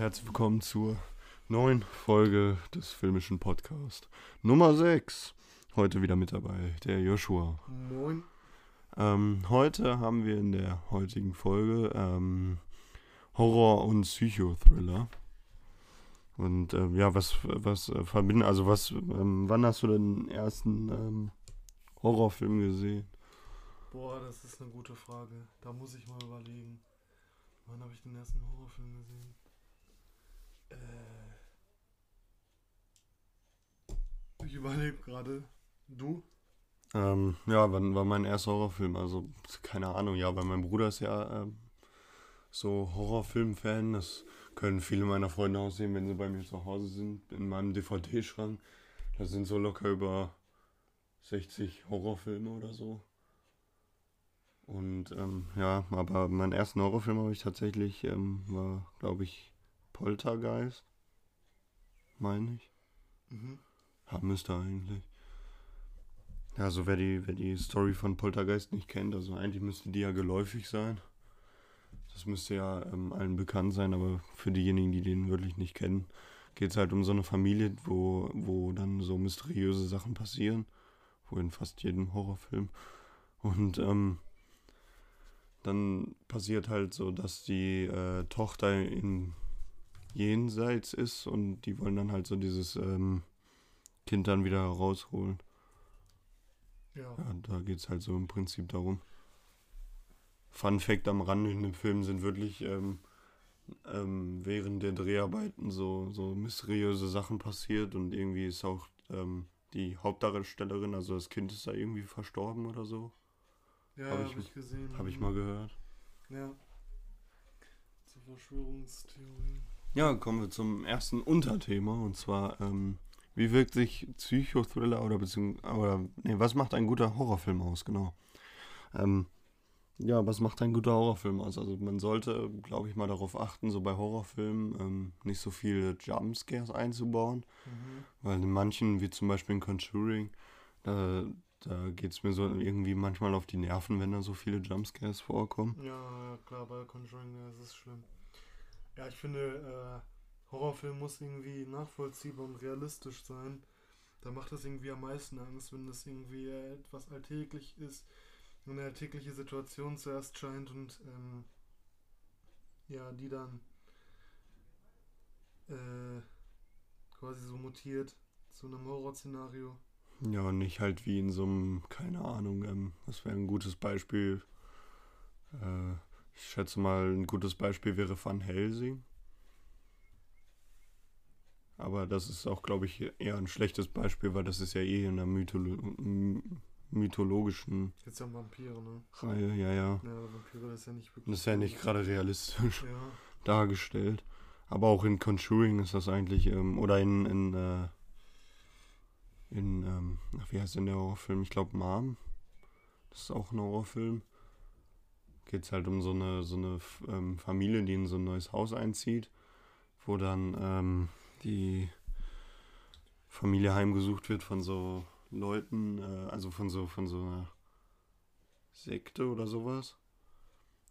herzlich willkommen zur neuen Folge des filmischen Podcasts. Nummer 6. Heute wieder mit dabei, der Joshua. Moin. Ähm, heute haben wir in der heutigen Folge ähm, Horror- und Psychothriller. Und ähm, ja, was, was äh, verbinden, also was, ähm, wann hast du den ersten ähm, Horrorfilm gesehen? Boah, das ist eine gute Frage. Da muss ich mal überlegen. Wann habe ich den ersten Horrorfilm gesehen? Äh. Ich überlege gerade. Du? Ähm, ja, wann war mein erster Horrorfilm? Also, keine Ahnung, ja, weil mein Bruder ist ja ähm, so Horrorfilm-Fan. Das können viele meiner Freunde auch sehen, wenn sie bei mir zu Hause sind, in meinem DVD-Schrank. Da sind so locker über 60 Horrorfilme oder so. Und ähm, ja, aber meinen ersten Horrorfilm habe ich tatsächlich, ähm, war, glaube ich, Poltergeist. Meine ich. Mhm. Ja, müsste eigentlich. Ja, also wer die, wer die Story von Poltergeist nicht kennt, also eigentlich müsste die ja geläufig sein. Das müsste ja ähm, allen bekannt sein, aber für diejenigen, die den wirklich nicht kennen, geht es halt um so eine Familie, wo, wo dann so mysteriöse Sachen passieren. Wo in fast jedem Horrorfilm. Und ähm, dann passiert halt so, dass die äh, Tochter in Jenseits ist und die wollen dann halt so dieses ähm, Kind dann wieder rausholen. Ja. Ja, da geht es halt so im Prinzip darum. Fun Fact am Rande in dem Film sind wirklich ähm, ähm, während der Dreharbeiten so, so mysteriöse Sachen passiert und irgendwie ist auch ähm, die Hauptdarstellerin, also das Kind ist da irgendwie verstorben oder so. Ja, Hab habe ich- ich, gesehen. Habe ich mal gehört. Ja. Zur Verschwörungstheorie. Ja, kommen wir zum ersten Unterthema und zwar, ähm, wie wirkt sich Psychothriller oder beziehungsweise, oder, nee, was macht ein guter Horrorfilm aus, genau. Ähm, ja, was macht ein guter Horrorfilm aus? Also man sollte, glaube ich, mal darauf achten, so bei Horrorfilmen ähm, nicht so viele Jumpscares einzubauen, Mhm. weil in manchen, wie zum Beispiel in Conjuring, da, da geht es mir so irgendwie manchmal auf die Nerven, wenn da so viele Jumpscares vorkommen. Ja, ja, klar, bei Conjuring, das ist schlimm. Ja, ich finde, äh, Horrorfilm muss irgendwie nachvollziehbar und realistisch sein. Da macht das irgendwie am meisten Angst, wenn das irgendwie etwas alltäglich ist, eine alltägliche Situation zuerst scheint und ähm, ja, die dann äh, quasi so mutiert zu einem Horrorszenario. Ja, und nicht halt wie in so einem, keine Ahnung, ähm, das wäre ein gutes Beispiel. Äh, ich schätze mal, ein gutes Beispiel wäre Van Helsing. Aber das ist auch, glaube ich, eher ein schlechtes Beispiel, weil das ist ja eh in einer Mytholo mythologischen Jetzt ja Vampire, ne? Reihe, ja, ja. Ja, Vampire ist ja nicht wirklich. Das ist ja nicht gerade realistisch Ja, dargestellt. Aber auch in Conjuring ist das eigentlich, ähm, oder in, in, äh, in, ähm, wie heißt denn der Horrorfilm? Ich glaube Mom. Das ist auch ein Horrorfilm. Geht es halt um so eine, so eine ähm, Familie, die in so ein neues Haus einzieht, wo dann ähm, die Familie heimgesucht wird von so Leuten, äh, also von so, von so einer Sekte oder sowas.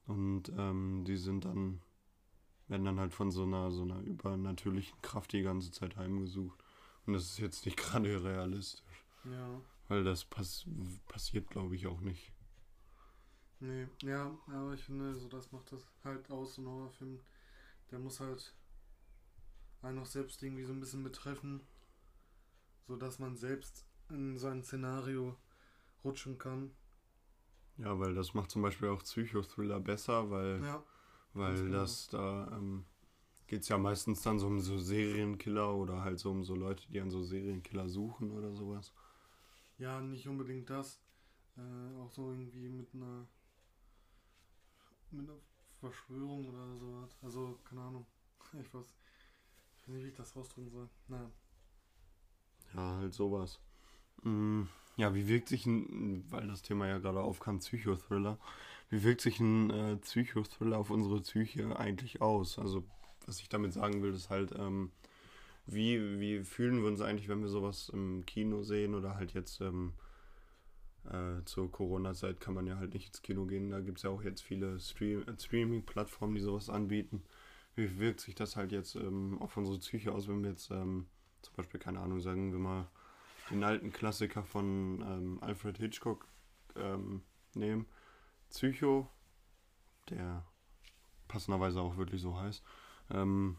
Und ähm, die sind dann werden dann halt von so einer, so einer übernatürlichen Kraft die ganze Zeit heimgesucht. Und das ist jetzt nicht gerade realistisch, ja. weil das pass passiert, glaube ich, auch nicht. Nee, ja, aber ich finde, so das macht das halt aus, so ein Horrorfilm. Der muss halt einen auch selbst irgendwie so ein bisschen betreffen, so dass man selbst in so ein Szenario rutschen kann. Ja, weil das macht zum Beispiel auch Psychothriller besser, weil, Ja, weil genau. das da ähm, geht es ja meistens dann so um so Serienkiller oder halt so um so Leute, die an so Serienkiller suchen oder sowas. ja, nicht unbedingt das. Äh, auch so irgendwie mit einer mit einer Verschwörung oder sowas. Also, keine Ahnung. Ich weiß, ich weiß nicht, wie ich das ausdrücken soll. Naja. Ja, halt sowas. Mm, Ja, wie wirkt sich ein, weil das Thema ja gerade aufkam, Psychothriller, wie wirkt sich ein äh, Psychothriller auf unsere Psyche eigentlich aus? Also, was ich damit sagen will, ist halt, ähm, wie, wie fühlen wir uns eigentlich, wenn wir sowas im Kino sehen oder halt jetzt ähm, äh, zur Corona-Zeit kann man ja halt nicht ins Kino gehen. Da gibt es ja auch jetzt viele Stream äh, Streaming-Plattformen, die sowas anbieten. wie wirkt sich das halt jetzt ähm, auf unsere Psyche aus, wenn wir jetzt ähm, zum Beispiel, keine Ahnung, sagen wir mal, den alten Klassiker von ähm, Alfred Hitchcock ähm, nehmen. Psycho, der passenderweise auch wirklich so heißt. Ähm,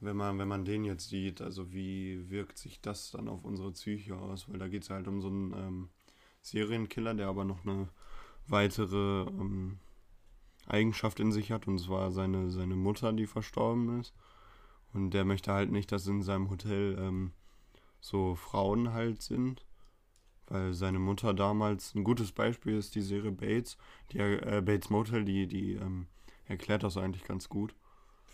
wenn man, wenn man den jetzt sieht, also wie wirkt sich das dann auf unsere Psyche aus? Weil da geht es halt um so einen ähm, Serienkiller, der aber noch eine weitere ähm, Eigenschaft in sich hat, und zwar seine, seine Mutter, die verstorben ist. Und der möchte halt nicht, dass in seinem Hotel ähm, so Frauen halt sind. Weil seine Mutter damals, ein gutes Beispiel ist die Serie Bates, die äh, Bates Motel, die, die ähm, erklärt das eigentlich ganz gut.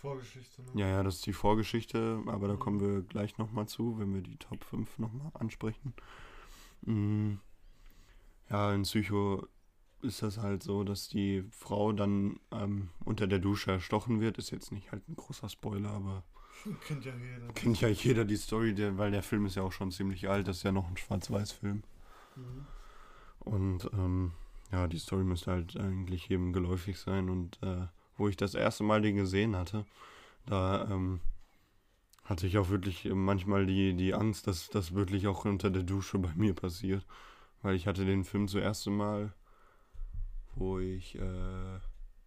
Vorgeschichte, ne? Ja, ja, das ist die Vorgeschichte, aber da kommen wir gleich nochmal zu, wenn wir die Top 5 nochmal ansprechen. Mhm. Ja, in Psycho ist das halt so, dass die Frau dann ähm, unter der Dusche erstochen wird. Ist jetzt nicht halt ein großer Spoiler, aber Kennt ja jeder. kennt ja jeder die Story, der, weil der Film ist ja auch schon ziemlich alt. Das ist ja noch ein Schwarz-Weiß-Film. Mhm. Und ähm, ja, die Story müsste halt eigentlich jedem geläufig sein. Und äh, wo ich das erste Mal den gesehen hatte, da ähm, hatte ich auch wirklich manchmal die, die Angst, dass das wirklich auch unter der Dusche bei mir passiert. Weil ich hatte den Film zuerst Mal, wo ich, äh,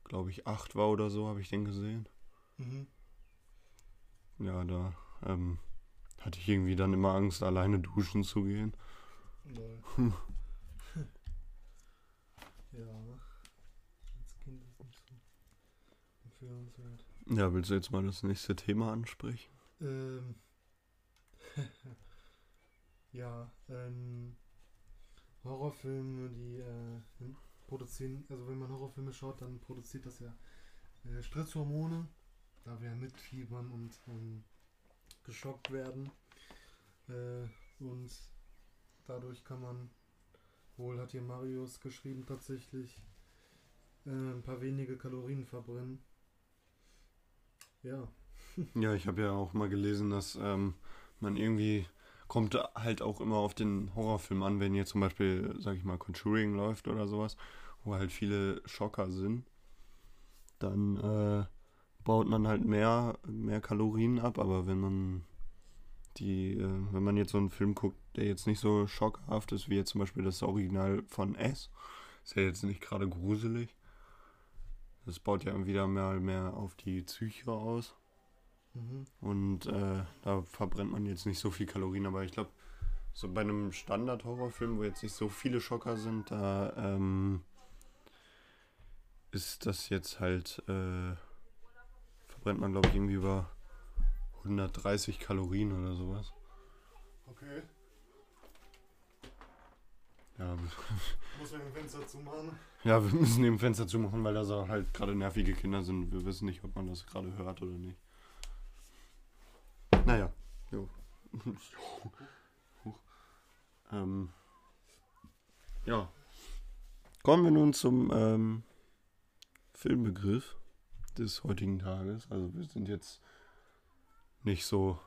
glaube ich, acht war oder so, habe ich den gesehen. Mhm. Ja, da ähm, hatte ich irgendwie dann immer Angst, alleine duschen zu gehen. Ja. Als Kind ist nicht so empfehlenswert. Ja, willst du jetzt mal das nächste Thema ansprechen? Ähm. ja, ähm. Horrorfilme, die äh, produzieren, also wenn man Horrorfilme schaut, dann produziert das ja äh, Stresshormone, da wir mitfiebern und ähm, geschockt werden. Äh, und dadurch kann man, wohl hat hier Marius geschrieben, tatsächlich äh, ein paar wenige Kalorien verbrennen. Ja. Ja, ich habe ja auch mal gelesen, dass ähm, man irgendwie kommt halt auch immer auf den Horrorfilm an, wenn hier zum Beispiel, sag ich mal, Conjuring läuft oder sowas, wo halt viele Schocker sind, dann äh, baut man halt mehr, mehr Kalorien ab, aber wenn man die, äh, wenn man jetzt so einen Film guckt, der jetzt nicht so schockhaft ist, wie jetzt zum Beispiel das Original von S, ist ja jetzt nicht gerade gruselig. Das baut ja wieder mal mehr auf die Psyche aus. Mhm. Und äh, da verbrennt man jetzt nicht so viel Kalorien, aber ich glaube, so bei einem Standard-Horrorfilm, wo jetzt nicht so viele Schocker sind, da ähm, ist das jetzt halt, äh, verbrennt man glaube ich irgendwie über 130 Kalorien oder sowas. Okay. Ja, Muss man ein Fenster zumachen. ja, wir müssen eben Fenster zumachen, weil da so halt gerade nervige Kinder sind. Wir wissen nicht, ob man das gerade hört oder nicht. Naja, jo. Ähm, ja. Kommen wir nun zum ähm, Filmbegriff des heutigen Tages. Also wir sind jetzt nicht so,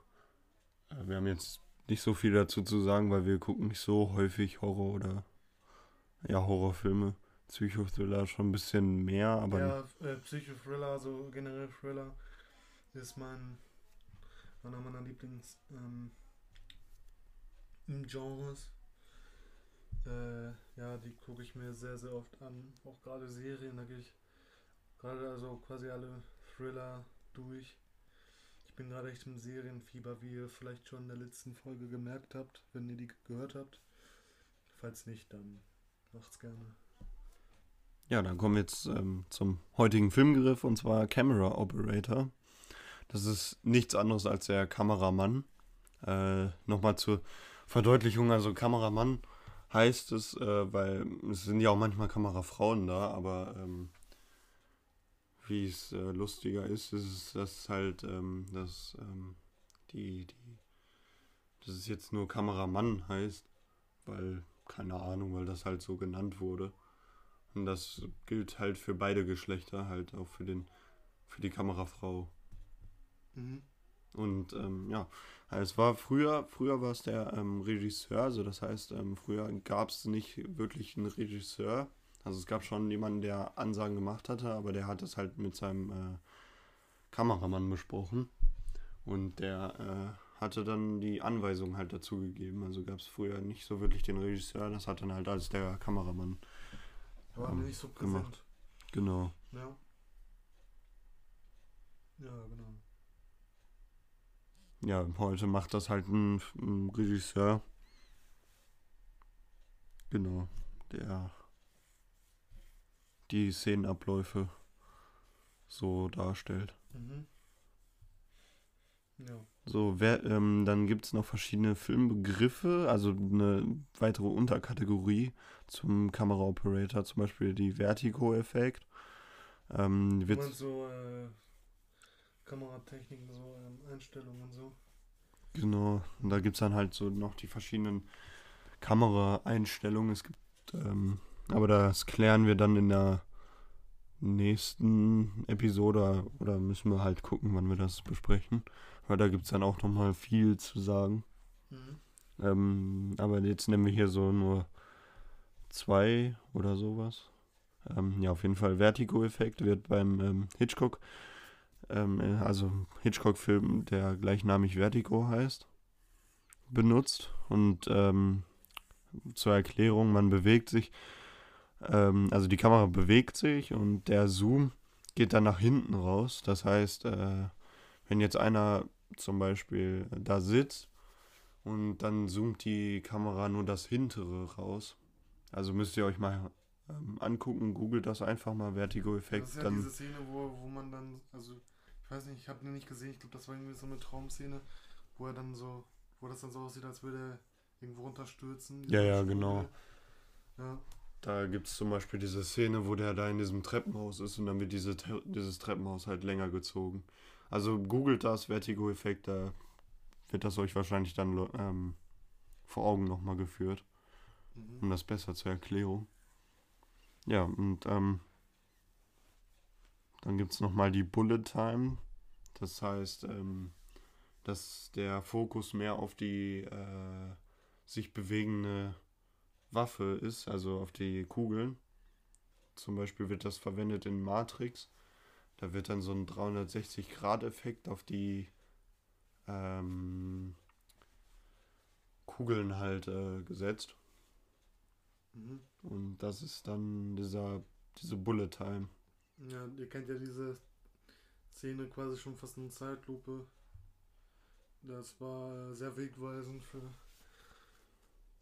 äh, wir haben jetzt nicht so viel dazu zu sagen, weil wir gucken nicht so häufig Horror oder ja Horrorfilme. Psychothriller schon ein bisschen mehr, aber ja, äh, Psychothriller, so generell Thriller, ist mein einer meiner Lieblings ähm, Genres. Äh, ja, die gucke ich mir sehr, sehr oft an. Auch gerade Serien, da gehe ich gerade also quasi alle Thriller durch. Ich bin gerade echt im Serienfieber, wie ihr vielleicht schon in der letzten Folge gemerkt habt, wenn ihr die gehört habt. Falls nicht, dann macht's gerne. Ja, dann kommen wir jetzt ähm, zum heutigen Filmgriff und zwar Camera Operator. Das ist nichts anderes als der Kameramann. Äh, Nochmal zur Verdeutlichung, also Kameramann heißt es, äh, weil es sind ja auch manchmal Kamerafrauen da, aber ähm, wie es äh, lustiger ist, ist es, dass halt, ähm, dass ähm, die, die, dass es jetzt nur Kameramann heißt, weil, keine Ahnung, weil das halt so genannt wurde. Und das gilt halt für beide Geschlechter, halt auch für den, für die Kamerafrau. Mhm. Und ähm, ja, also es war früher, früher war es der ähm, Regisseur, also das heißt, ähm, früher gab es nicht wirklich einen Regisseur. Also es gab schon jemanden, der Ansagen gemacht hatte, aber der hat es halt mit seinem, äh, Kameramann besprochen. Und der äh, hatte dann die Anweisung halt dazu gegeben. Also gab es früher nicht so wirklich den Regisseur, das hat dann halt als der Kameramann War ähm, nicht so präsent. gemacht. Genau. Ja. Ja, genau. Ja, heute macht das halt ein, ein Regisseur. Genau. Der die Szenenabläufe so darstellt. Mhm. Ja. So, wer, ähm, dann gibt es noch verschiedene Filmbegriffe, also eine weitere Unterkategorie zum Kameraoperator, zum Beispiel die Vertigo-Effekt. Ähm, Du meinst so äh, Kameratechniken, so ähm, Einstellungen und so. genau, und da gibt es dann halt so noch die verschiedenen Kameraeinstellungen. Es gibt, ähm, aber das klären wir dann in der nächsten Episode oder müssen wir halt gucken, wann wir das besprechen. Weil da gibt es dann auch nochmal viel zu sagen. Mhm. Ähm, aber jetzt nehmen wir hier so nur zwei oder sowas. Ähm, ja, auf jeden Fall Vertigo-Effekt wird beim ähm, Hitchcock, ähm, äh, also Hitchcock-Film, der gleichnamig Vertigo heißt, benutzt. Und ähm, zur Erklärung, man bewegt sich, ähm, also die Kamera bewegt sich und der Zoom geht dann nach hinten raus. Das heißt, äh, wenn jetzt einer zum Beispiel da sitzt und dann zoomt die Kamera nur das hintere raus. Also müsst ihr euch mal ähm, angucken, googelt das einfach mal, Vertigo-Effekt. Das ist ja dann diese Szene, wo, wo man dann, also ich weiß nicht, ich habe den nicht gesehen, ich glaube, das war irgendwie so eine Traumszene, wo er dann so, wo das dann so aussieht, als würde er irgendwo runterstürzen. Ja, ja, Diese genau. Ja, Da gibt es zum Beispiel diese Szene, wo der da in diesem Treppenhaus ist und dann wird diese, dieses Treppenhaus halt länger gezogen. Also googelt das, Vertigo-Effekt, da wird das euch wahrscheinlich dann ähm, vor Augen nochmal geführt, mhm. um das besser zur Erklärung. Ja, und ähm, dann gibt es nochmal die Bullet Time. Das heißt, ähm, dass der Fokus mehr auf die äh, sich bewegende Waffe ist, also auf die Kugeln. Zum Beispiel wird das verwendet in Matrix. Da wird dann so ein 360-Grad-Effekt auf die ähm, Kugeln halt äh, gesetzt. Mhm. Und das ist dann dieser, diese Bullet Time. Ja, ihr kennt ja diese Szene quasi schon fast in Zeitlupe. Das war sehr wegweisend für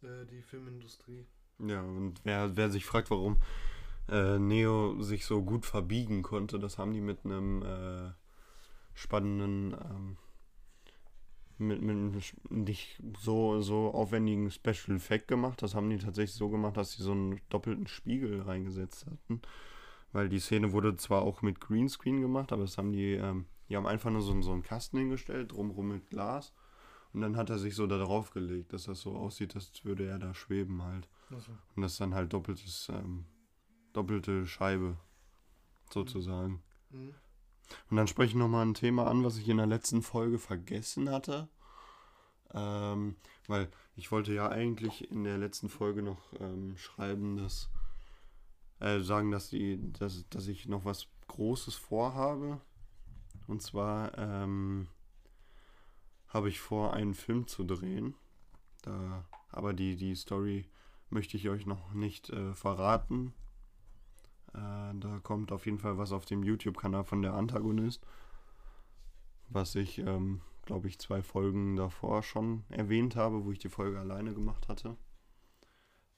äh, die Filmindustrie. Ja, und wer, wer sich fragt, warum äh, Neo sich so gut verbiegen konnte, das haben die mit einem äh, spannenden, ähm, mit, mit einem nicht so, so aufwendigen Special Effect gemacht. Das haben die tatsächlich so gemacht, dass sie so einen doppelten Spiegel reingesetzt hatten. Weil die Szene wurde zwar auch mit Greenscreen gemacht, aber das haben die, ähm, die haben einfach nur so, so einen Kasten hingestellt, drumherum mit Glas. Und dann hat er sich so da drauf gelegt, dass das so aussieht, als würde er da schweben halt. Also, Und das ist dann halt doppeltes, ähm, doppelte Scheibe, sozusagen. mhm. Und dann spreche ich nochmal ein Thema an, was ich in der letzten Folge vergessen hatte. Ähm, weil ich wollte ja eigentlich in der letzten Folge noch ähm, schreiben, dass äh, sagen, dass die, dass, dass ich noch was Großes vorhabe. Und zwar ähm, habe ich vor, einen Film zu drehen. Da, aber die, die Story möchte ich euch noch nicht äh, verraten. Äh, da kommt auf jeden Fall was auf dem YouTube-Kanal von der Antagonist, was ich, ähm, glaube ich, zwei Folgen davor schon erwähnt habe, wo ich die Folge alleine gemacht hatte.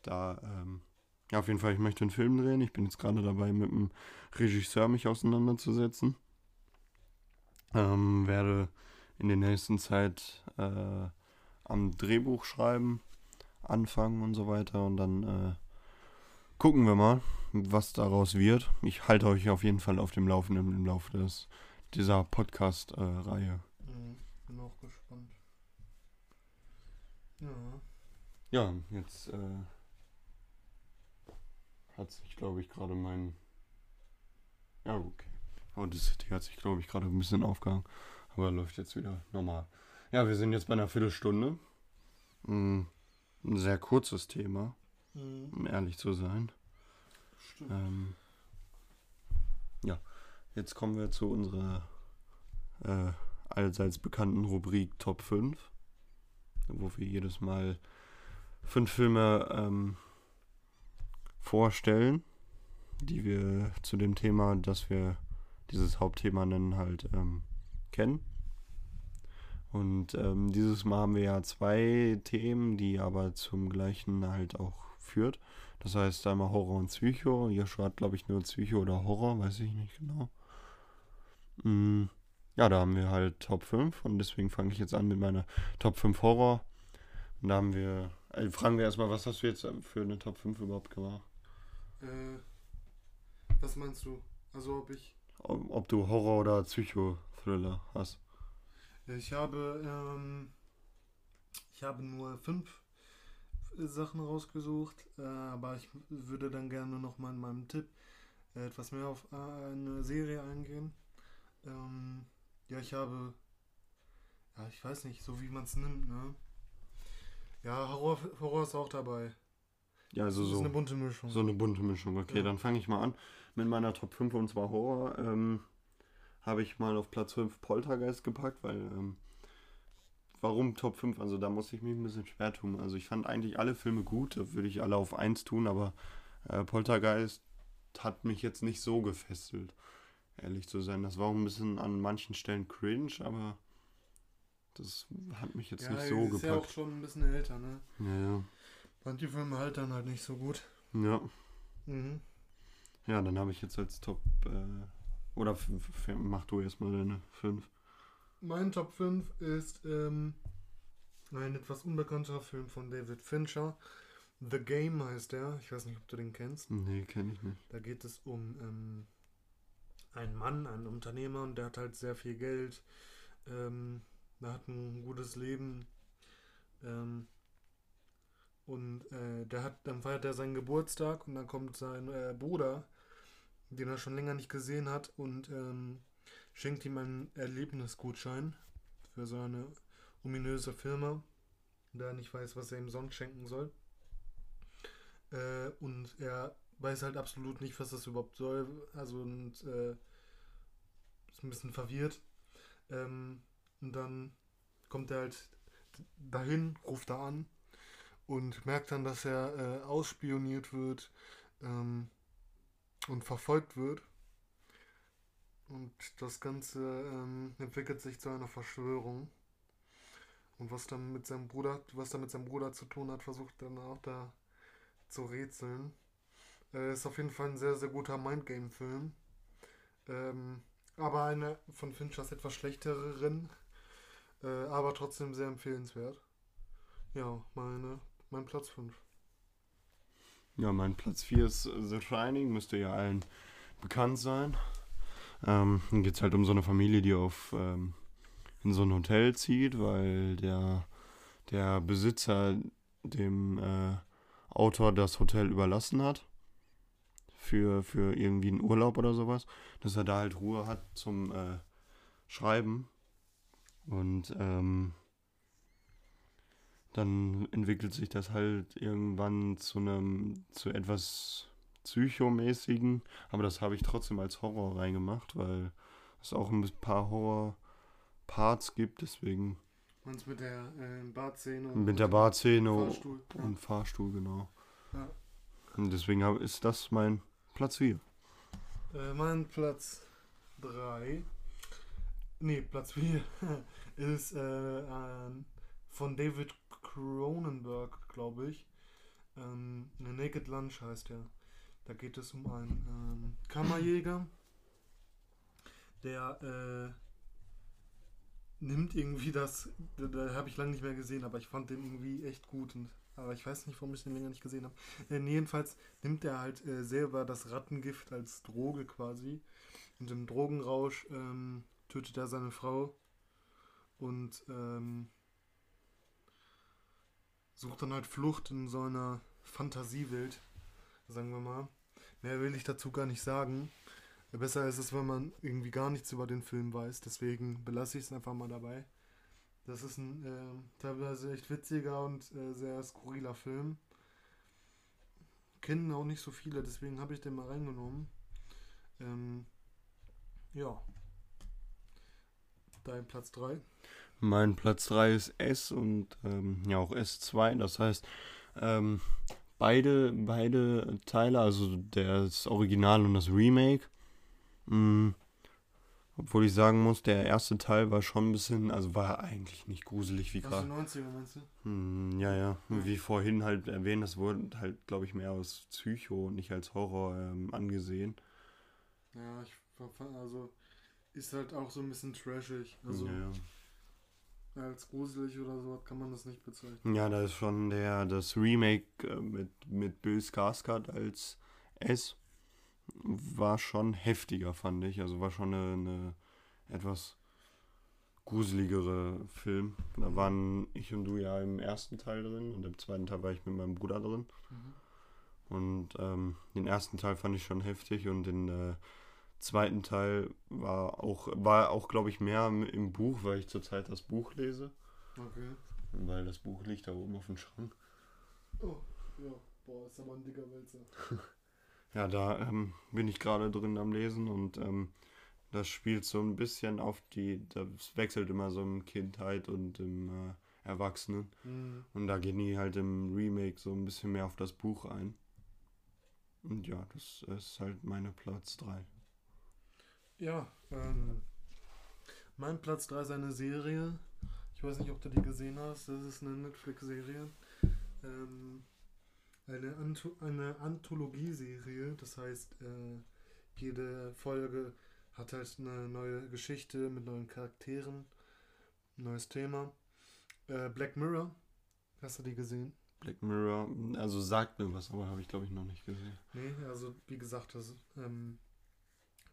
Da, ähm, ja, auf jeden Fall, ich möchte einen Film drehen. Ich bin jetzt gerade dabei, mit dem Regisseur mich auseinanderzusetzen. Ähm, werde in der nächsten Zeit äh, am Drehbuch schreiben, anfangen und so weiter und dann äh, gucken wir mal, was daraus wird. Ich halte euch auf jeden Fall auf dem Laufenden im Laufe des, dieser Podcast-Reihe. Mhm. Bin auch gespannt. Ja. ja, jetzt äh, hat sich, glaube ich, gerade mein. Ja, okay. Audacity hat sich, glaube ich, gerade ein bisschen aufgehangen. Aber läuft jetzt wieder normal. Ja, wir sind jetzt bei einer Viertelstunde. Mm, Ein sehr kurzes Thema, Mhm. um ehrlich zu sein. Stimmt. Ähm, ja, jetzt kommen wir zu unserer äh, allseits bekannten Rubrik Top 5, wo wir jedes Mal fünf Filme ähm, vorstellen, die wir zu dem Thema, das wir dieses Hauptthema nennen, halt ähm, kennen. Und ähm, dieses Mal haben wir ja zwei Themen, die aber zum gleichen halt auch führt. Das heißt einmal Horror und Psycho. Joshua hat, glaube ich, nur Psycho oder Horror, weiß ich nicht genau. Mm, ja, da haben wir halt Top 5 und deswegen fange ich jetzt an mit meiner Top 5 Horror. Und da haben wir, also fragen wir erstmal, was hast du jetzt für eine Top 5 überhaupt gemacht? Äh, was meinst du? Also ob ich. Ob, ob du Horror oder Psycho-Thriller hast. Ich habe, ähm, ich habe nur fünf Sachen rausgesucht, äh, aber ich würde dann gerne nochmal in meinem Tipp äh, etwas mehr auf äh, eine Serie eingehen. Ähm, ja, ich habe, ja, ich weiß nicht, so wie man es nimmt, ne? Ja, Horror, Horror ist auch dabei. Ja, also das so. ist eine bunte Mischung. So eine bunte Mischung. Okay, Ja. dann fange ich mal an mit meiner Top 5 und zwar Horror. Ähm, habe ich mal auf Platz 5 Poltergeist gepackt, weil ähm, warum Top 5? Also da muss ich mich ein bisschen schwer tun. Also ich fand eigentlich alle Filme gut, da würde ich alle auf 1 tun, aber äh, Poltergeist hat mich jetzt nicht so gefesselt, ehrlich zu sein. Das war auch ein bisschen an manchen Stellen cringe, aber das hat mich jetzt ja, nicht so ist ja auch gepackt. schon ein bisschen älter, ne? Ja, Manche Filme halt dann halt nicht so gut. ja. ja. Mhm. Ja, dann habe ich jetzt als Top. Äh, oder mach du erstmal deine 5. Mein Top 5 ist ähm, ein etwas unbekannter Film von David Fincher. The Game heißt der. Ich weiß nicht, ob du den kennst. Nee, kenne ich nicht. Da geht es um ähm, einen Mann, einen Unternehmer und der hat halt sehr viel Geld. Ähm, der hat ein gutes Leben. Ähm, und äh, der hat, dann feiert er seinen Geburtstag und dann kommt sein äh, Bruder, den er schon länger nicht gesehen hat, und ähm, schenkt ihm einen Erlebnisgutschein für so eine ominöse Firma, da er nicht weiß, was er ihm sonst schenken soll. Äh, und er weiß halt absolut nicht, was das überhaupt soll. Also und äh, ist ein bisschen verwirrt. Ähm, und dann kommt er halt dahin, ruft er an und merkt dann, dass er äh, ausspioniert wird ähm, und verfolgt wird. Und das Ganze ähm, entwickelt sich zu einer Verschwörung. Und was dann mit seinem Bruder, was dann mit seinem Bruder zu tun hat, versucht dann auch da zu rätseln. Äh, ist auf jeden Fall ein sehr, sehr guter Mindgame-Film. Ähm, aber eine von Finchers etwas schlechteren, äh, aber trotzdem sehr empfehlenswert. Ja, meine, mein Platz 5. Ja, mein Platz 4 ist äh, The Shining, müsste ja allen bekannt sein. Ähm, dann geht es halt um so eine Familie, die auf ähm, in so ein Hotel zieht, weil der, der Besitzer dem äh, Autor das Hotel überlassen hat. Für, für irgendwie einen Urlaub oder sowas. Dass er da halt Ruhe hat zum äh, Schreiben. Und ähm, dann entwickelt sich das halt irgendwann zu einem, zu etwas psychomäßigen, aber das habe ich trotzdem als Horror reingemacht, weil es auch ein paar Horror-Parts gibt, deswegen Und mit der äh, Bartszene und mit der Barszene Fahrstuhl. und Fahrstuhl, genau. Ja. Und deswegen hab, ist das mein Platz 4. Äh, mein Platz 3. Nee, Platz 4 ist äh, ein- von David Cronenberg, glaube ich. Ähm, eine Naked Lunch heißt der. Da geht es um einen ähm, Kammerjäger, der äh, nimmt irgendwie das, da, da habe ich lange nicht mehr gesehen, aber ich fand den irgendwie echt gut. Und, aber ich weiß nicht, warum ich den länger nicht gesehen habe. Äh, jedenfalls nimmt er halt äh, selber das Rattengift als Droge quasi. Und im Drogenrausch ähm, tötet er seine Frau und ähm, sucht dann halt Flucht in so einer Fantasiewelt, sagen wir mal. Mehr will ich dazu gar nicht sagen. Besser ist es, wenn man irgendwie gar nichts über den Film weiß. Deswegen belasse ich es einfach mal dabei. Das ist ein äh, teilweise echt witziger und äh, sehr skurriler Film. Kennen auch nicht so viele, deswegen habe ich den mal reingenommen. Ähm, ja. Dein Platz 3? Mein Platz 3 ist S und ähm, ja auch S2. Das heißt, ähm, beide, beide Teile, also das Original und das Remake, mh, obwohl ich sagen muss, der erste Teil war schon ein bisschen, also war eigentlich nicht gruselig wie Aus gerade. den 90er meinst du? Hm, ja, ja. Wie vorhin halt erwähnt, das wurde halt, glaube ich, mehr als Psycho und nicht als Horror ähm, angesehen. Ja, ich also ist halt auch so ein bisschen trashig. Also ja. Als gruselig oder so kann man das nicht bezeichnen. ja, da ist schon der, das Remake äh, mit, mit Bill Skarsgård als S war schon heftiger, fand ich. Also war schon eine, eine etwas gruseligere Film. Da waren ich und du ja im ersten Teil drin und im zweiten Teil war ich mit meinem Bruder drin. Mhm. Und ähm, den ersten Teil fand ich schon heftig und den äh, zweiten Teil war auch, war auch glaube ich, mehr im- Buch, weil ich zurzeit das Buch lese. Okay. Weil das Buch liegt da oben auf dem Schrank. Oh, ja. Boah, ist aber ein dicker Wälzer. Ja, da ähm, bin ich gerade drin am Lesen und ähm, das spielt so ein bisschen auf die, das wechselt immer so im Kindheit und im äh, Erwachsenen. Mhm. Und da gehen die halt im Remake so ein bisschen mehr auf das Buch ein. Und ja, das ist halt meine Platz 3. Ja, ähm, mein Platz 3 ist eine Serie. Ich weiß nicht, ob du die gesehen hast. Das ist eine Netflix-Serie. Ähm, eine, Anto eine Anthologie-Serie. Das heißt, äh, jede Folge hat halt eine neue Geschichte mit neuen Charakteren, neues Thema. Äh, Black Mirror. Hast du die gesehen? Black Mirror, also sagt mir was, aber habe ich glaube ich noch nicht gesehen. Nee, also wie gesagt, das, ähm,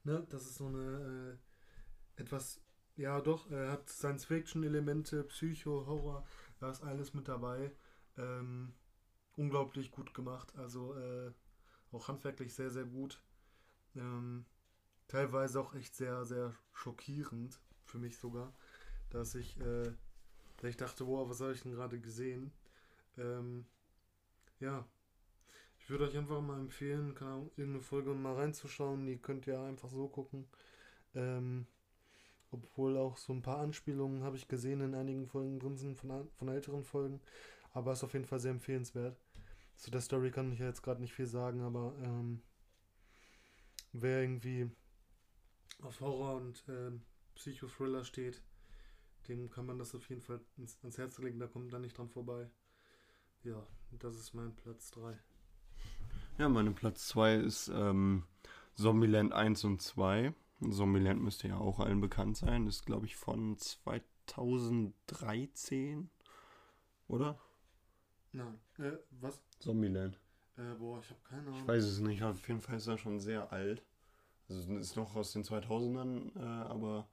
ne, das ist so eine äh, etwas, ja doch, er hat Science-Fiction-Elemente, Psycho, Horror, da ist alles mit dabei. Ähm, unglaublich gut gemacht, also äh, auch handwerklich sehr, sehr gut. Ähm, teilweise auch echt sehr, sehr schockierend, für mich sogar, dass ich, äh, dass ich dachte, wow, was habe ich denn gerade gesehen? Ähm, ja, ich würde euch einfach mal empfehlen, keine Ahnung, irgendeine Folge mal reinzuschauen. Die könnt ihr einfach so gucken. Ähm, obwohl auch so ein paar Anspielungen habe ich gesehen in einigen Folgen drin sind von, von älteren Folgen. Aber ist auf jeden Fall sehr empfehlenswert. Zu der Story kann ich ja jetzt gerade nicht viel sagen, aber ähm, wer irgendwie auf Horror und ähm, Psychothriller steht, dem kann man das auf jeden Fall ins, ans Herz legen, da kommt man nicht dran vorbei. Ja, das ist mein Platz 3. Ja, meine Platz 2 ist ähm, Zombieland 1 und 2. Zombieland müsste ja auch allen bekannt sein. Ist, glaube ich, von 2013. Oder? Nein. Äh, was? Zombieland. Äh, boah, ich habe keine Ahnung. Ich weiß es nicht. Auf jeden Fall ist er schon sehr alt. Also es ist noch aus den 2000ern, äh, aber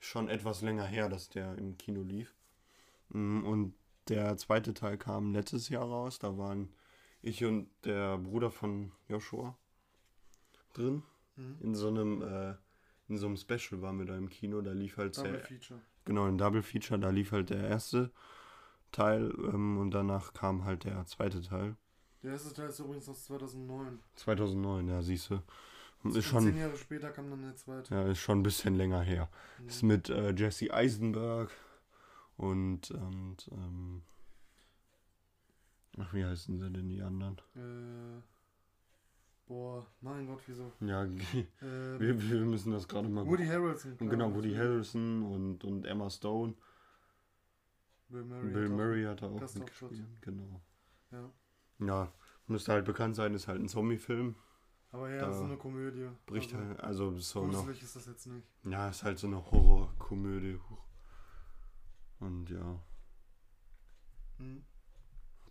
schon etwas länger her, dass der im Kino lief. Mm, Und der zweite Teil kam letztes Jahr raus. Da waren ich und der Bruder von Joshua drin. Mhm. In so einem, äh, in so einem Special waren wir da im Kino. Da lief halt Double der, Feature. genau ein Double Feature. Da lief halt der erste Teil ähm, und danach kam halt der zweite Teil. Der erste Teil ist übrigens aus 2009. 2009, ja, siehst du. Ist Zehn schon, Jahre später kam dann der zweite. ja, ist schon ein bisschen länger her. Mhm. Ist mit äh, Jesse Eisenberg und, und ähm, ach, wie heißen sie denn die anderen? Äh, boah, mein Gott, wieso? Ja, Ähm, wir, wir müssen das gerade mal Woody Harrelson. Genau, Woody Harrelson und, und Emma Stone. Bill Murray. Bill hat auch- Murray hat da auch mitgespielt. Genau. Ja. Ja, müsste halt bekannt sein, ist halt ein Zombie-Film. Aber ja, Da so eine Komödie. Bricht also, halt, also so noch. ist das jetzt nicht. Ja, ist halt so eine Horrorkomödie. Und ja, Mhm.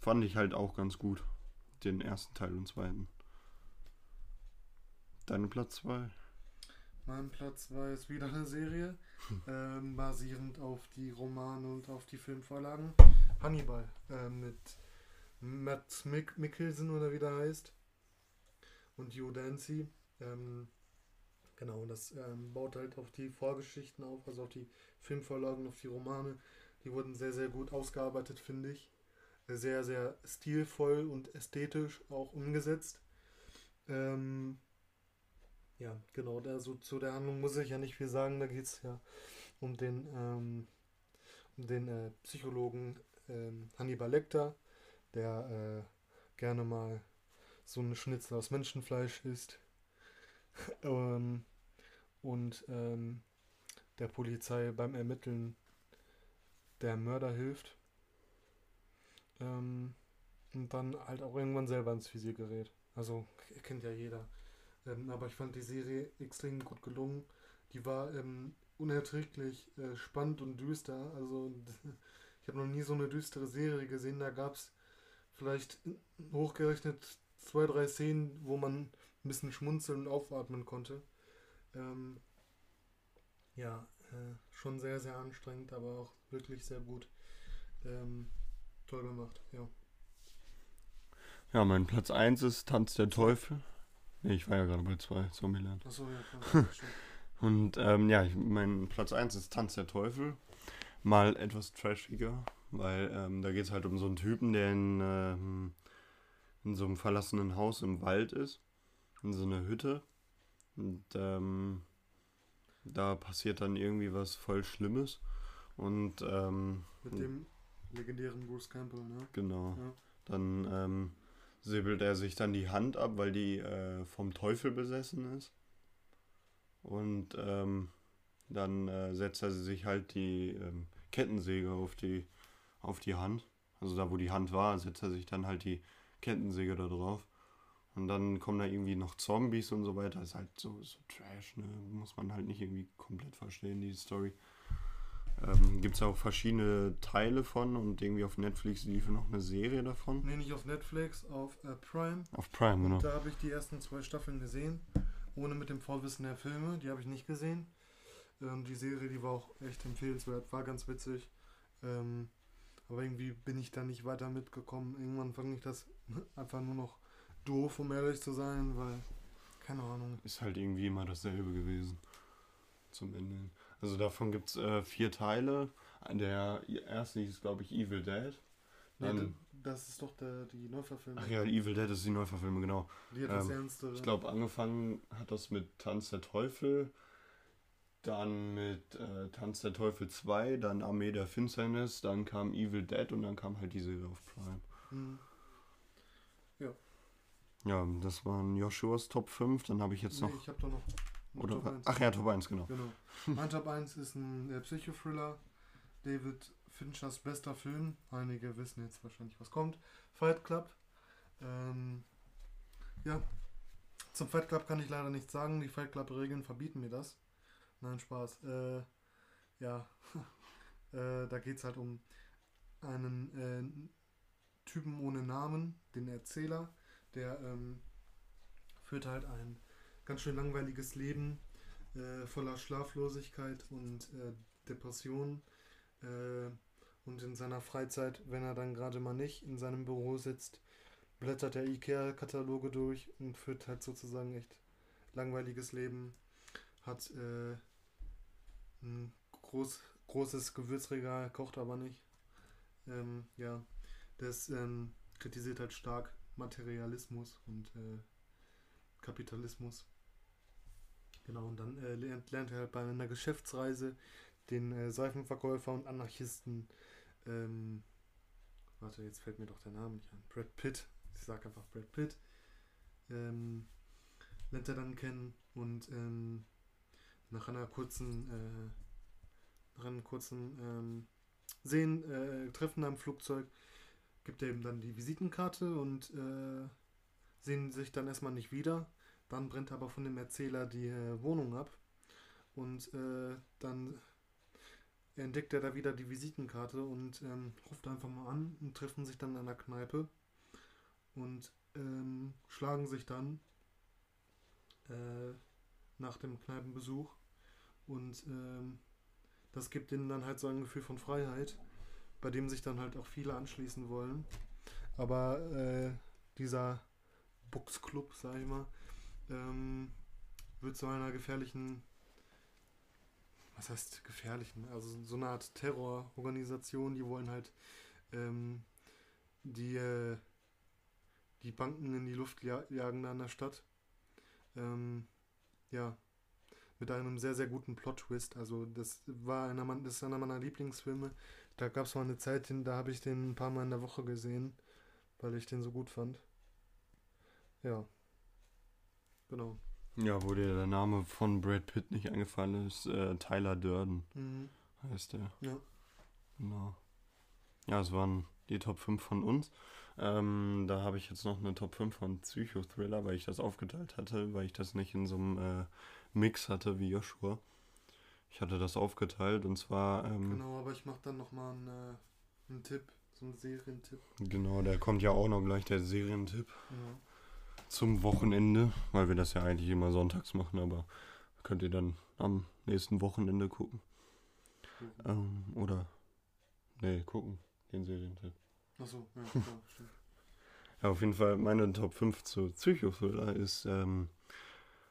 Fand ich halt auch ganz gut. Den ersten Teil und zweiten. Deine Platz 2? Mein Platz 2 ist wieder eine Serie, ähm, basierend auf die Romane und auf die Filmvorlagen. Hannibal äh, mit Matt Mick Mickelson oder wie der heißt und Hugh Dancy. Ähm, genau, das ähm, baut halt auf die Vorgeschichten auf, also auf die Filmvorlagen, auf die Romane. Die wurden sehr, sehr gut ausgearbeitet, finde ich. Sehr, sehr stilvoll und ästhetisch auch umgesetzt. Ähm, ja, genau, da zu der Handlung muss ich ja nicht viel sagen. Da geht es ja um den, ähm, um den äh, Psychologen ähm, Hannibal Lecter, der äh, gerne mal so eine Schnitzel aus Menschenfleisch isst. ähm, und ähm, der Polizei beim Ermitteln der Mörder hilft. Ähm, und dann halt auch irgendwann selber ins Visier gerät. Also kennt ja jeder. Ähm, aber ich fand die Serie extrem gut gelungen. Die war ähm, unerträglich äh, spannend und düster. Also ich habe noch nie so eine düstere Serie gesehen. Da gab es vielleicht hochgerechnet zwei, drei Szenen, wo man ein bisschen schmunzeln und aufatmen konnte. Ähm, ja, äh, schon sehr, sehr anstrengend, aber auch wirklich sehr gut. Ähm, toll gemacht, ja. Ja, mein Platz 1 ist Tanz der Teufel. Nee, ich war ja gerade bei 2, Zombieland. Achso, ja, klar. Und ähm, ja, ich, mein Platz 1 ist Tanz der Teufel. Mal etwas trashiger, weil ähm, da geht es halt um so einen Typen, der in, ähm, in so einem verlassenen Haus im Wald ist. In so einer Hütte. Und ähm, da passiert dann irgendwie was voll Schlimmes. Und ähm, Mit dem legendären Bruce Campbell, ne? genau. Ja. Dann ähm, säbelt er sich dann die Hand ab, weil die äh, vom Teufel besessen ist. Und ähm, dann äh, setzt er sich halt die ähm, Kettensäge auf die, auf die Hand. Also da, wo die Hand war, setzt er sich dann halt die Kettensäge da drauf. Und dann kommen da irgendwie noch Zombies und so weiter. Ist halt so, so Trash, ne? Muss man halt nicht irgendwie komplett verstehen, die Story. Ähm, Gibt es auch verschiedene Teile von und irgendwie auf Netflix lief noch eine Serie davon. Nee, nicht auf Netflix, auf äh, Prime. Auf Prime, genau. Und da habe ich die ersten zwei Staffeln gesehen, ohne mit dem Vorwissen der Filme. Die habe ich nicht gesehen. Ähm, die Serie, die war auch echt empfehlenswert, war ganz witzig. Ähm, aber irgendwie bin ich da nicht weiter mitgekommen. Irgendwann fand ich das einfach nur noch doof, um ehrlich zu sein, weil, keine Ahnung. Ist halt irgendwie immer dasselbe gewesen. Zum Ende. Also davon gibt es äh, vier Teile. Der erste hieß, glaube ich, Evil Dead. Nee, Dann, das ist doch der, die Neuverfilmung. ach ja, Evil Dead ist die Neuverfilmung, genau. die etwas ähm, ernstere. Ich glaube, angefangen hat das mit Tanz der Teufel, dann mit äh, Tanz der Teufel 2, dann Armee der Finsternis, dann kam Evil Dead und dann kam halt die Serie auf Prime. Hm. Ja, das waren Joshuas Top 5, dann habe ich jetzt Nee, noch. ich habe doch noch. Oder, Top 1. ach ja, Top 1, genau. Genau. Mein Top 1 ist ein äh, Psychothriller. David Finchers bester Film. Einige wissen jetzt wahrscheinlich, was kommt. Fight Club. Ähm, ja. Zum Fight Club kann ich leider nichts sagen. Die Fight Club-Regeln verbieten mir das. Nein, Spaß. Äh, ja. äh, da geht es halt um einen äh, Typen ohne Namen, den Erzähler. Der ähm, führt halt ein ganz schön langweiliges Leben äh, voller Schlaflosigkeit und äh, Depression. Äh, und in seiner Freizeit, wenn er dann gerade mal nicht in seinem Büro sitzt, blättert er IKEA-Kataloge durch und führt halt sozusagen echt langweiliges Leben. Hat äh, ein groß, großes Gewürzregal, kocht aber nicht. Ähm, ja, das ähm, kritisiert halt stark Materialismus und äh, Kapitalismus. Genau, und dann äh, lernt, lernt er halt bei einer Geschäftsreise den äh, Seifenverkäufer und Anarchisten, ähm, warte, jetzt fällt mir doch der Name nicht ein, Brad Pitt, ich sag einfach Brad Pitt, ähm, lernt er dann kennen und ähm, nach einer kurzen, äh, nach einem kurzen ähm, Sehen, äh, Treffen am Flugzeug, gibt er ihm dann die Visitenkarte und äh, sehen sich dann erstmal nicht wieder. Dann brennt aber von dem Erzähler die äh, Wohnung ab. Und äh, dann entdeckt er da wieder die Visitenkarte und ähm, ruft einfach mal an und treffen sich dann an der Kneipe und ähm, schlagen sich dann äh, nach dem Kneipenbesuch. Und ähm, das gibt ihnen dann halt so ein Gefühl von Freiheit, bei dem sich dann halt auch viele anschließen wollen. Aber äh, dieser Boxclub, sag ich mal, ähm, wird zu einer gefährlichen, was heißt gefährlichen, also so eine Art Terrororganisation, die wollen halt ähm, die, äh, die Banken in die Luft ja- jagen da in der Stadt. Ähm, ja, mit einem sehr, sehr guten Plot-Twist. Also das war einer, das ist einer meiner Lieblingsfilme. Da gab es mal eine Zeit, da habe ich den ein paar Mal in der Woche gesehen, weil ich den so gut fand. Ja. Genau. Ja, wo dir der Name von Brad Pitt nicht eingefallen ist, äh, Tyler Durden Mhm. heißt der. Ja. Genau. Ja, es waren die Top 5 von uns. Ähm, da habe ich jetzt noch eine Top 5 von Psychothriller, weil ich das aufgeteilt hatte, weil ich das nicht in so einem äh, Mix hatte wie Joshua. Ich hatte das aufgeteilt und zwar, ähm, Genau, aber ich mache dann nochmal einen, äh, einen Tipp, so einen Serientipp. genau, der kommt ja auch noch gleich, der Serientipp Ja. Zum Wochenende, weil wir das ja eigentlich immer sonntags machen, aber könnt ihr dann am nächsten Wochenende gucken. Ähm, oder, nee, gucken, den Serientipp. Achso, ja, klar, stimmt. Ja, auf jeden Fall meine Top 5 zu Psychothriller ist ähm,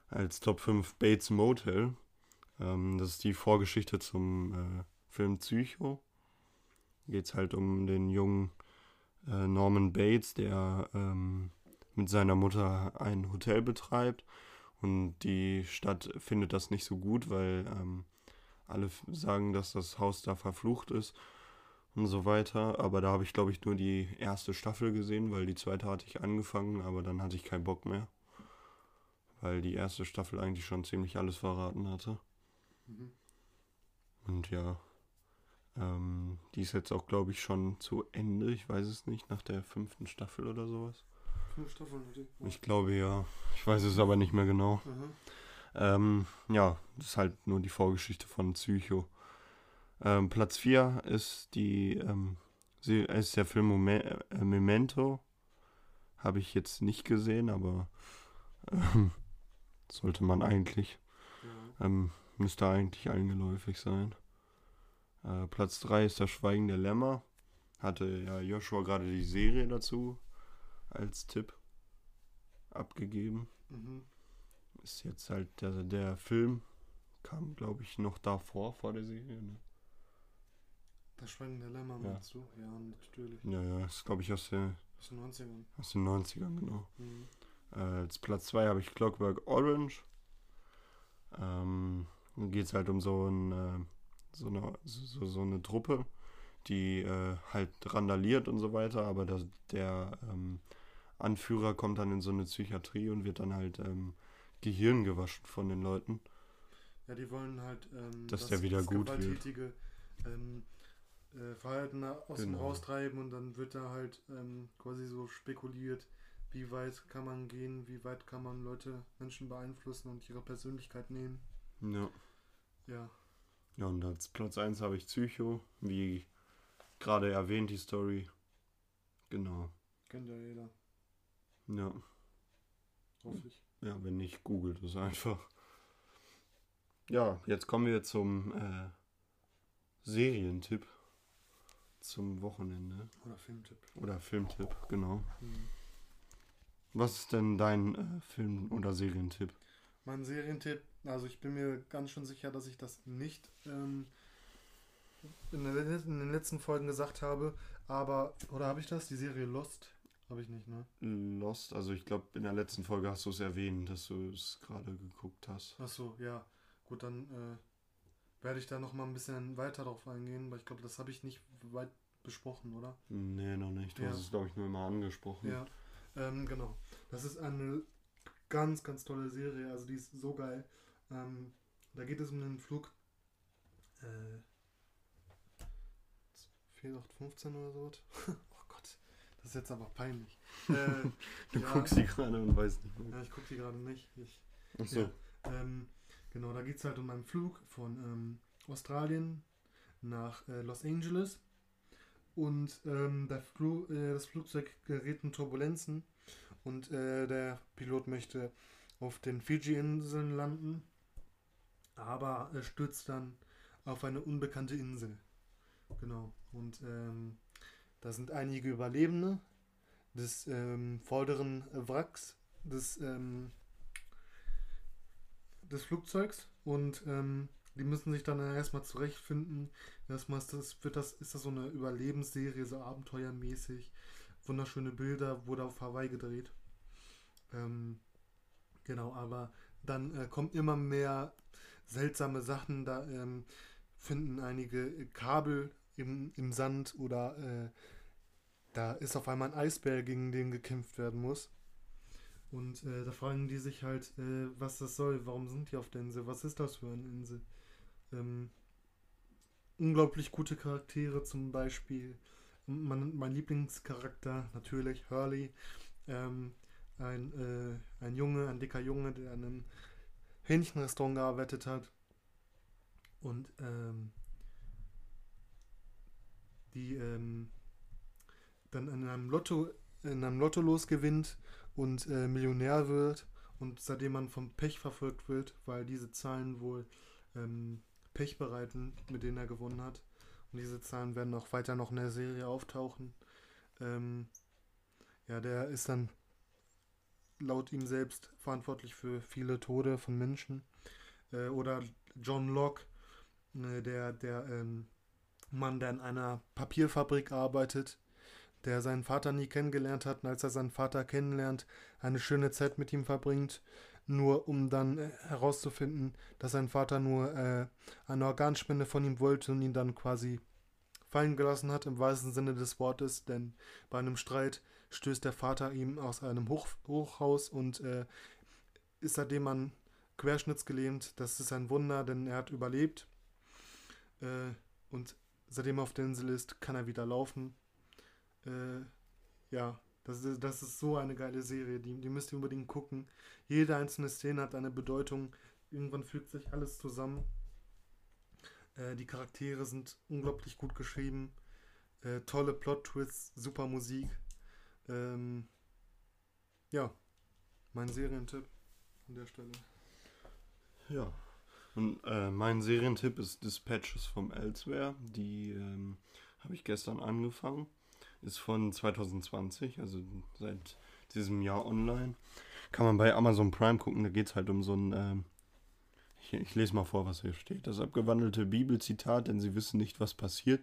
als Top 5 Bates Motel. Ähm, das ist die Vorgeschichte zum äh, Film Psycho. Geht es halt um den jungen äh, Norman Bates, der ähm, mit seiner Mutter ein Hotel betreibt. Und die Stadt findet das nicht so gut, weil ähm, alle sagen, dass das Haus da verflucht ist und so weiter. Aber da habe ich, glaube ich, nur die erste Staffel gesehen, weil die zweite hatte ich angefangen, aber dann hatte ich keinen Bock mehr. Weil die erste Staffel eigentlich schon ziemlich alles verraten hatte. Mhm. Und ja, ähm, die ist jetzt auch, glaube ich, schon zu Ende. Ich weiß es nicht, nach der fünften Staffel oder sowas. Fünf Staffeln, oder? Ich glaube ja. Ich weiß es aber nicht mehr genau. Mhm. Ähm, ja, das ist halt nur die Vorgeschichte von Psycho. Ähm, Platz 4 ist die ähm, ist der Film Momen äh, Memento. Habe ich jetzt nicht gesehen, aber ähm, sollte man eigentlich. Ja. Ähm, müsste eigentlich allen geläufig sein. Äh, Platz 3 ist das Schweigen der Lämmer. Hatte ja Joshua gerade die Serie dazu als Tipp abgegeben Mhm. ist jetzt halt der, der Film kam, glaube ich, noch davor, vor der Serie. Ne? Das Schweigen der Lämmer, Ja. meinst du? Ja, natürlich. Ja, ja, ist, glaube ich, aus, der, Aus den 90ern. aus den 90ern, genau. Mhm. Äh, als Platz 2 habe ich Clockwork Orange. Ähm, geht es halt um so, ein, äh, so, eine, so, so eine Truppe, die äh, halt randaliert und so weiter, aber das, der ähm, Anführer kommt dann in so eine Psychiatrie und wird dann halt ähm, Gehirn gewaschen von den Leuten. Ja, die wollen halt, ähm, Dass der wieder das gut gewalttätige ähm, äh, Verhalten aus Genau. raustreiben und dann wird da halt ähm, quasi so spekuliert, wie weit kann man gehen, wie weit kann man Leute, Menschen beeinflussen und ihre Persönlichkeit nehmen. Ja. Ja, Ja, und als Platz 1 habe ich Psycho, wie gerade erwähnt, die Story. Genau. kennt ja jeder, Ja, hoffe ich. ja wenn nicht, googelt es einfach. Ja, jetzt kommen wir zum äh, Serientipp zum Wochenende. Oder Filmtipp. Oder Filmtipp, genau. Mhm. Was ist denn dein äh, Film- oder Serientipp? Mein Serientipp, also ich bin mir ganz schön sicher, dass ich das nicht ähm, in, let- in den letzten Folgen gesagt habe, aber, oder habe ich das? Die Serie Lost? Habe ich nicht, ne? Lost, also ich glaube, in der letzten Folge hast du es erwähnt, dass du es gerade geguckt hast. Ach so, ja. Gut, dann äh, werde ich da noch mal ein bisschen weiter drauf eingehen, weil ich glaube, das habe ich nicht weit besprochen, oder? Nee, noch nicht. Du Ja. hast es, glaube ich, nur immer angesprochen. Ja, ähm, genau. Das ist eine ganz, ganz tolle Serie. Also die ist so geil. Ähm, da geht es um einen Flug. Äh, 4815 oder so. das ist jetzt aber peinlich. Äh, Du ja, guckst die gerade und weißt nicht mehr. Ja, ich gucke die gerade nicht. Ich, Achso. Ja. Ähm, genau, da geht es halt um einen Flug von ähm, Australien nach äh, Los Angeles. Und ähm, Flu äh, das Flugzeug gerät in Turbulenzen und äh, der Pilot möchte auf den Fiji-Inseln landen, aber er stürzt dann auf eine unbekannte Insel. Genau. Und ähm, da sind einige Überlebende des ähm, vorderen Wracks des ähm, des Flugzeugs und ähm, die müssen sich dann erstmal zurechtfinden. Erstmal ist das, wird das, ist das so eine Überlebensserie, so abenteuermäßig. Wunderschöne Bilder, wurde auf Hawaii gedreht. Ähm, genau, aber dann äh, kommt immer mehr seltsame Sachen. Da ähm, finden einige Kabel im, im Sand oder äh, da ist auf einmal ein Eisbär, gegen den gekämpft werden muss. Und äh, da fragen die sich halt, äh, was das soll, warum sind die auf der Insel, was ist das für eine Insel? Ähm, unglaublich gute Charaktere, zum Beispiel. Mein, mein Lieblingscharakter natürlich Hurley, ähm, ein, äh, ein Junge, ein dicker Junge, der an einem Hähnchenrestaurant gearbeitet hat. Und ähm, die ähm, dann in einem Lotto in einem Lotto losgewinnt und äh, Millionär wird und seitdem man vom Pech verfolgt wird, weil diese Zahlen wohl ähm, Pech bereiten, mit denen er gewonnen hat. Und diese Zahlen werden auch weiter noch in der Serie auftauchen. Ähm, ja, der ist dann laut ihm selbst verantwortlich für viele Tode von Menschen. Äh, oder John Locke, äh, der, der ähm, Mann, der in einer Papierfabrik arbeitet, der seinen Vater nie kennengelernt hat und als er seinen Vater kennenlernt, eine schöne Zeit mit ihm verbringt, nur um dann äh, herauszufinden, dass sein Vater nur äh, eine Organspende von ihm wollte und ihn dann quasi fallen gelassen hat, im wahrsten Sinne des Wortes, denn bei einem Streit stößt der Vater ihm aus einem Hoch Hochhaus und äh, ist seitdem an querschnittsgelähmt. Das ist ein Wunder, denn er hat überlebt. Äh, und seitdem er auf der Insel ist, kann er wieder laufen. Äh, ja, das ist, das ist so eine geile Serie, die, die müsst ihr unbedingt gucken. Jede einzelne Szene hat eine Bedeutung. Irgendwann fügt sich alles zusammen. Äh, die Charaktere sind unglaublich gut geschrieben. Äh, tolle Plot-Twists, super Musik. Ähm, ja, mein Serientipp an der Stelle. Ja. Und äh, mein Serientipp ist Dispatches vom Elsewhere. Die ähm, habe ich gestern angefangen. Ist von 2020, also seit diesem Jahr online. Kann man bei Amazon Prime gucken. Da geht es halt um so ein. Ähm, ich, ich lese mal vor, was hier steht. Das abgewandelte Bibelzitat, denn sie wissen nicht, was passiert,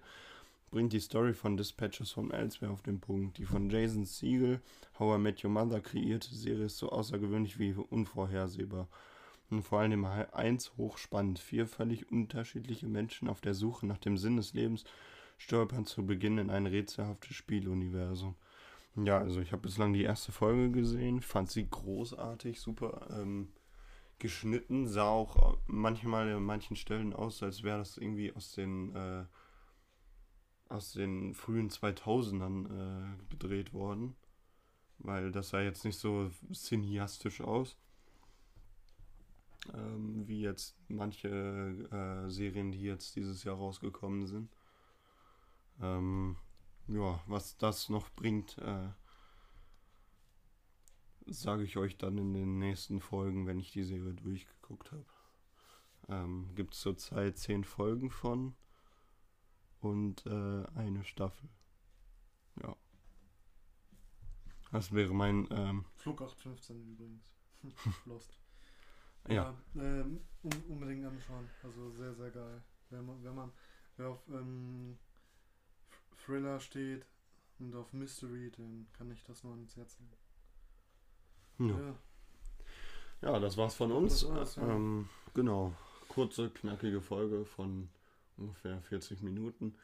bringt die Story von Dispatches vom Elsewhere auf den Punkt. Die von Jason Siegel, How I Met Your Mother kreierte Serie ist so außergewöhnlich wie unvorhersehbar. Und vor allem 1 hochspannend. Vier völlig unterschiedliche Menschen auf der Suche nach dem Sinn des Lebens stolpern zu Beginn in ein rätselhaftes Spieluniversum. Ja, also ich habe bislang die erste Folge gesehen, fand sie großartig, super ähm, geschnitten, sah auch manchmal an manchen Stellen aus, als wäre das irgendwie aus den äh, aus den frühen 2000ern äh, gedreht worden. Weil das sah jetzt nicht so cineastisch aus. Ähm, wie jetzt manche äh, Serien, die jetzt dieses Jahr rausgekommen sind. Ähm, ja, was das noch bringt, äh, sage ich euch dann in den nächsten Folgen, wenn ich die Serie durchgeguckt habe. Ähm, Gibt es zurzeit zehn Folgen von und äh, eine Staffel. Ja. Das wäre mein. Ähm, Flug 815 übrigens. Lost. Ja. ja ähm, unbedingt anschauen. Also sehr, sehr geil. Wenn man, wenn man wer auf ähm, Thriller steht und auf Mystery, dann kann ich das nur ans Herz legen. Ja. ja. Das war's von uns. Das war's, ja. ähm, genau. Kurze, knackige Folge von ungefähr 40 Minuten.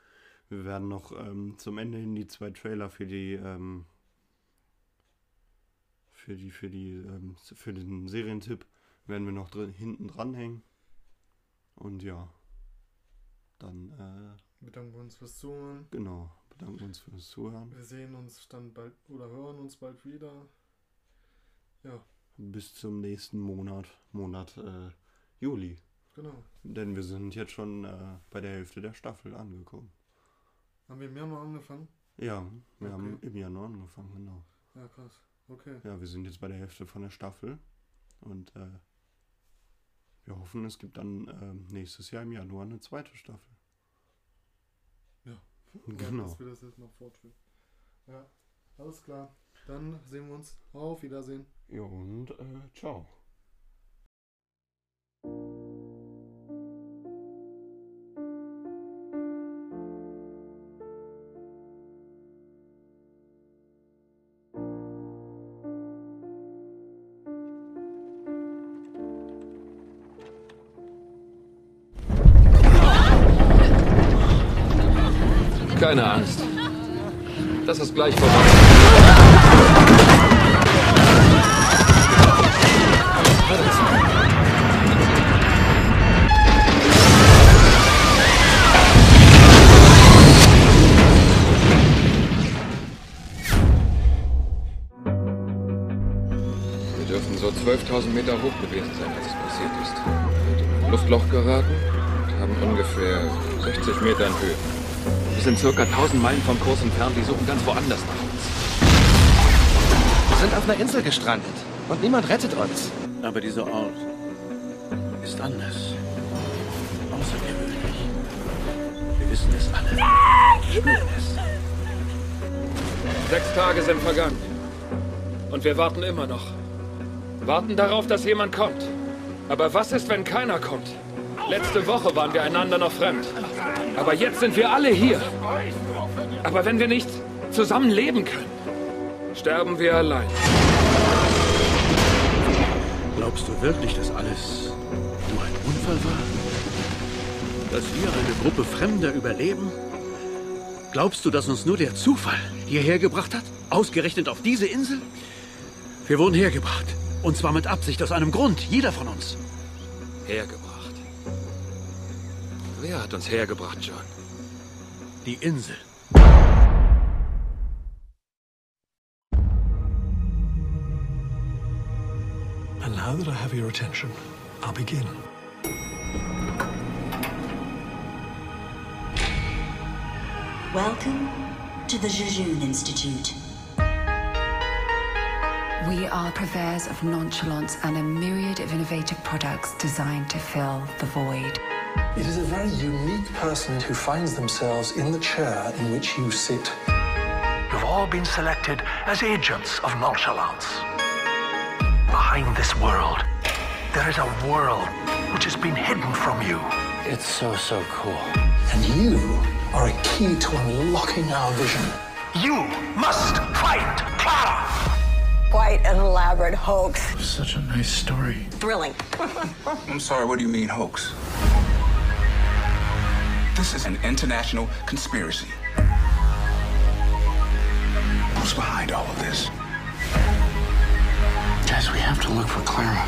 Wir werden noch ähm, zum Ende hin die zwei Trailer für die ähm, für die für die ähm, für den Serientipp werden wir noch drin, hinten dranhängen. Und ja, dann äh, bedanken wir uns fürs Zuhören. Genau, bedanken uns fürs Zuhören. Wir sehen uns dann bald oder hören uns bald wieder. Ja. Bis zum nächsten Monat, Monat äh, Juli. Genau. Denn wir sind jetzt schon äh, bei der Hälfte der Staffel angekommen. Haben wir im Januar angefangen? Ja, wir okay. haben im Januar angefangen, genau. Ja, krass. Okay. Ja, wir sind jetzt bei der Hälfte von der Staffel und äh, wir hoffen, es gibt dann äh, nächstes Jahr im Januar eine zweite Staffel. Ja, genau. dass wir das jetzt noch fortführen. Ja, alles klar. Dann sehen wir uns. Auf Wiedersehen. Ja, und äh, ciao. Keine Angst. Das ist gleich vorbei. Wir dürfen so 12.000 Meter hoch gewesen sein, als es passiert ist. Wir sind in ein Luftloch geraten und haben ungefähr 60 Meter in Höhe. Wir sind circa 1000 Meilen vom Kurs entfernt, die suchen ganz woanders nach uns. Wir sind auf einer Insel gestrandet und niemand rettet uns. Aber dieser Ort ist anders. Außergewöhnlich. Wir wissen es alle. Wir es. Sechs Tage sind vergangen. Und wir warten immer noch. Warten darauf, dass jemand kommt. Aber was ist, wenn keiner kommt? Letzte Woche waren wir einander noch fremd. Aber jetzt sind wir alle hier. Aber wenn wir nicht zusammen leben können, sterben wir allein. Glaubst du wirklich, dass alles nur ein Unfall war? Dass wir eine Gruppe Fremder überleben? Glaubst du, dass uns nur der Zufall hierher gebracht hat? Ausgerechnet auf diese Insel? Wir wurden hergebracht. Und zwar mit Absicht, aus einem Grund. Jeder von uns. Hergebracht. Wer hat uns hergebracht, John? Die Insel. And now that I have your attention, I'll begin. Welcome to the Jejun Institute. We are purveyors of nonchalance and a myriad of innovative products designed to fill the void. It is a very unique person who finds themselves in the chair in which you sit. You've all been selected as agents of nonchalance. Behind this world, there is a world which has been hidden from you. It's so, so cool. And you are a key to unlocking our vision. You must find Clara! Quite an elaborate hoax. Such a nice story. Thrilling. I'm sorry, what do you mean hoax? This is an international conspiracy. Who's behind all of this? Guys, we have to look for Clara.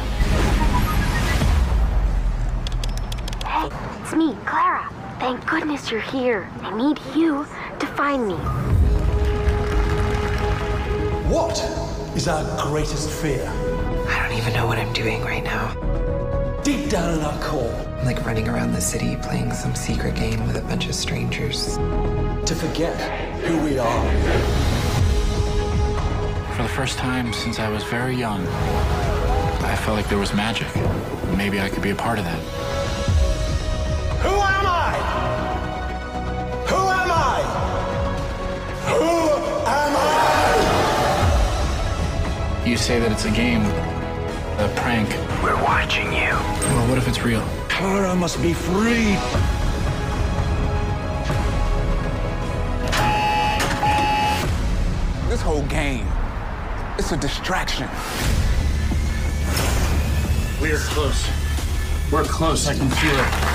Hey, it's me, Clara. Thank goodness you're here. I need you to find me. What is our greatest fear? I don't even know what I'm doing right now. Deep down in our core, like running around the city playing some secret game with a bunch of strangers. to forget who we are. For the first time since I was very young, I felt like there was magic. Maybe I could be a part of that. Who am I? Who am I? Who am I? You say that it's a game, a prank. We're watching you. Well, what if it's real? Clara must be free. This whole game, it's a distraction. We're close. We're close. I can feel it.